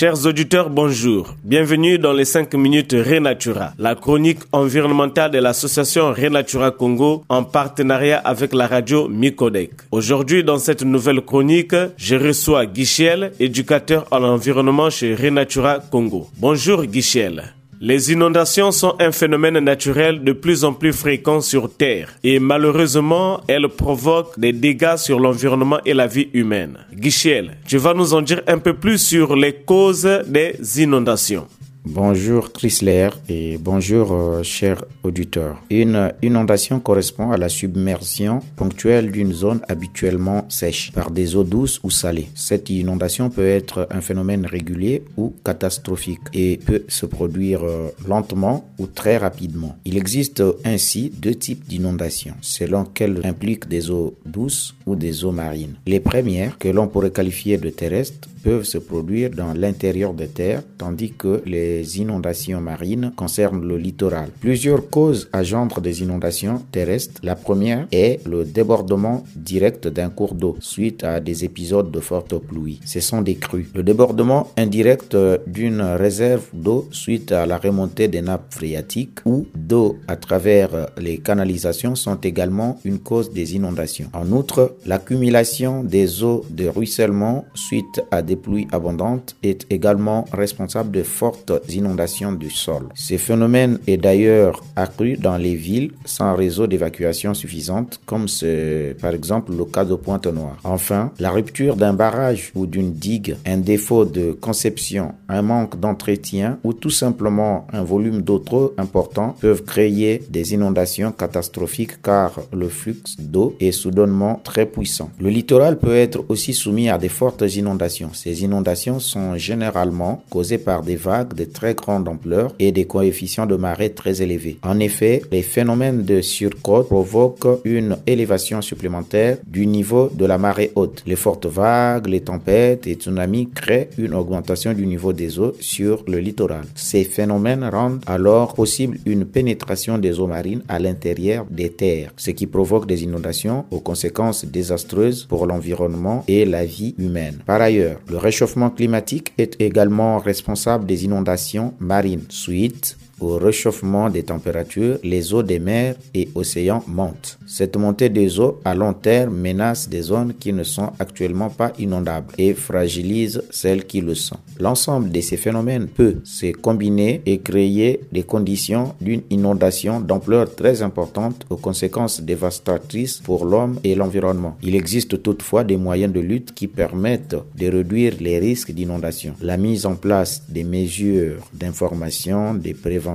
Chers auditeurs, bonjour. Bienvenue dans les 5 minutes Renatura, la chronique environnementale de l'association Renatura Congo en partenariat avec la radio Micodec. Aujourd'hui, dans cette nouvelle chronique, je reçois Guichel, éducateur en environnement chez Renatura Congo. Bonjour Guichel. Les inondations sont un phénomène naturel de plus en plus fréquent sur Terre et malheureusement, elles provoquent des dégâts sur l'environnement et la vie humaine. Guichel, tu vas nous en dire un peu plus sur les causes des inondations. Bonjour Chrysler et bonjour euh, chers auditeurs. Une inondation correspond à la submersion ponctuelle d'une zone habituellement sèche par des eaux douces ou salées. Cette inondation peut être un phénomène régulier ou catastrophique et peut se produire euh, lentement ou très rapidement. Il existe ainsi deux types d'inondations selon qu'elles impliquent des eaux douces ou des eaux marines. Les premières, que l'on pourrait qualifier de terrestres, peuvent se produire dans l'intérieur des terres, tandis que les inondations marines concernent le littoral. Plusieurs causes engendrent des inondations terrestres. La première est le débordement direct d'un cours d'eau suite à des épisodes de fortes pluies. Ce sont des crues. Le débordement indirect d'une réserve d'eau suite à la remontée des nappes phréatiques ou d'eau à travers les canalisations sont également une cause des inondations. En outre, l'accumulation des eaux de ruissellement suite à des pluies abondantes est également responsable de fortes inondations du sol. Ce phénomène est d'ailleurs accru dans les villes sans réseau d'évacuation suffisante, comme c'est par exemple le cas de Pointe-Noire. Enfin, la rupture d'un barrage ou d'une digue, un défaut de conception, un manque d'entretien ou tout simplement un volume d'eau trop important peuvent créer des inondations catastrophiques car le flux d'eau est soudainement très puissant. Le littoral peut être aussi soumis à des fortes inondations. Ces inondations sont généralement causées par des vagues de très grande ampleur et des coefficients de marée très élevés. En effet, les phénomènes de surcôte provoquent une élévation supplémentaire du niveau de la marée haute. Les fortes vagues, les tempêtes et tsunamis créent une augmentation du niveau des eaux sur le littoral. Ces phénomènes rendent alors possible une pénétration des eaux marines à l'intérieur des terres, ce qui provoque des inondations aux conséquences désastreuses pour l'environnement et la vie humaine. Par ailleurs, le réchauffement climatique est également responsable des inondations marines. Suite au réchauffement des températures, les eaux des mers et océans montent. Cette montée des eaux à long terme menace des zones qui ne sont actuellement pas inondables et fragilise celles qui le sont. L'ensemble de ces phénomènes peut se combiner et créer des conditions d'une inondation d'ampleur très importante aux conséquences dévastatrices pour l'homme et l'environnement. Il existe toutefois des moyens de lutte qui permettent de réduire les risques d'inondation. La mise en place des mesures d'information, des préventions,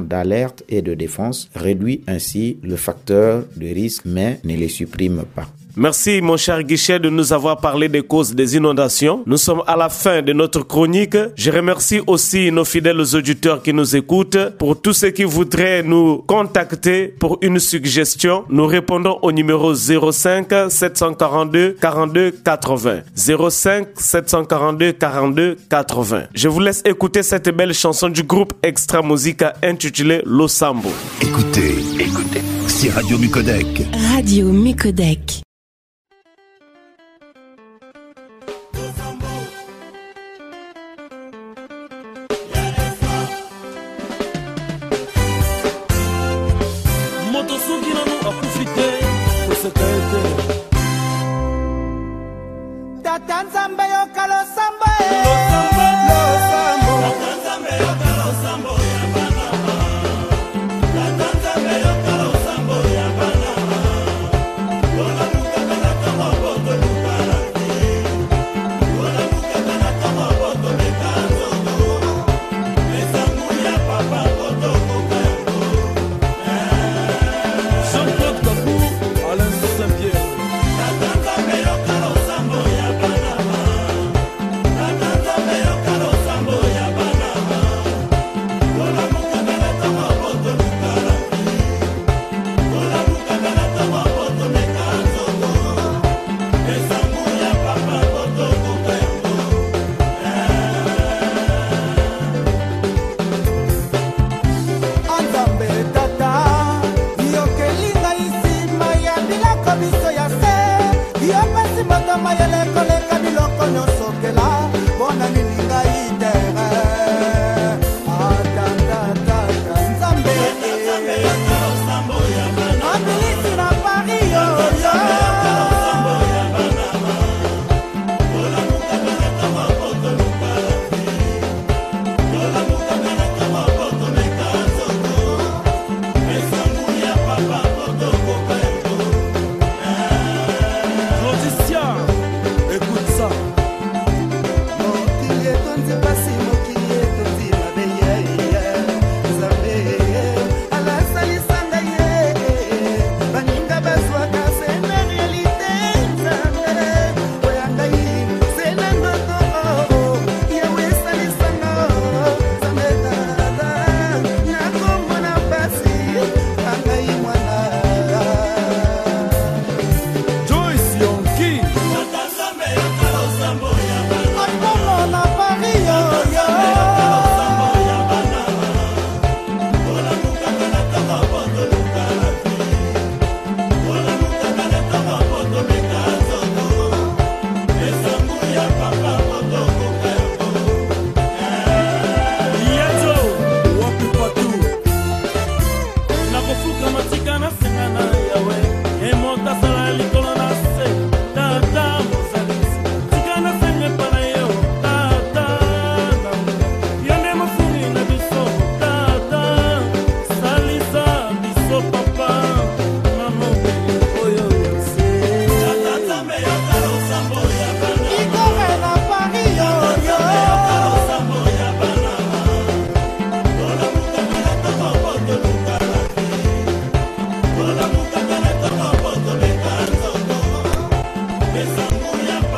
d'alerte et de défense réduit ainsi le facteur de risque mais ne les supprime pas. Merci mon cher Guichet de nous avoir parlé des causes des inondations. Nous sommes à la fin de notre chronique. Je remercie aussi nos fidèles auditeurs qui nous écoutent. Pour tous ceux qui voudraient nous contacter pour une suggestion, nous répondons au numéro 05 742 42 80. 05 742 42 80. Je vous laisse écouter cette belle chanson du groupe Extra Musica intitulée Losambo. Écoutez, écoutez, c'est Radio Mucodec. Radio Mucodec. să te, te sim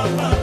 Bye.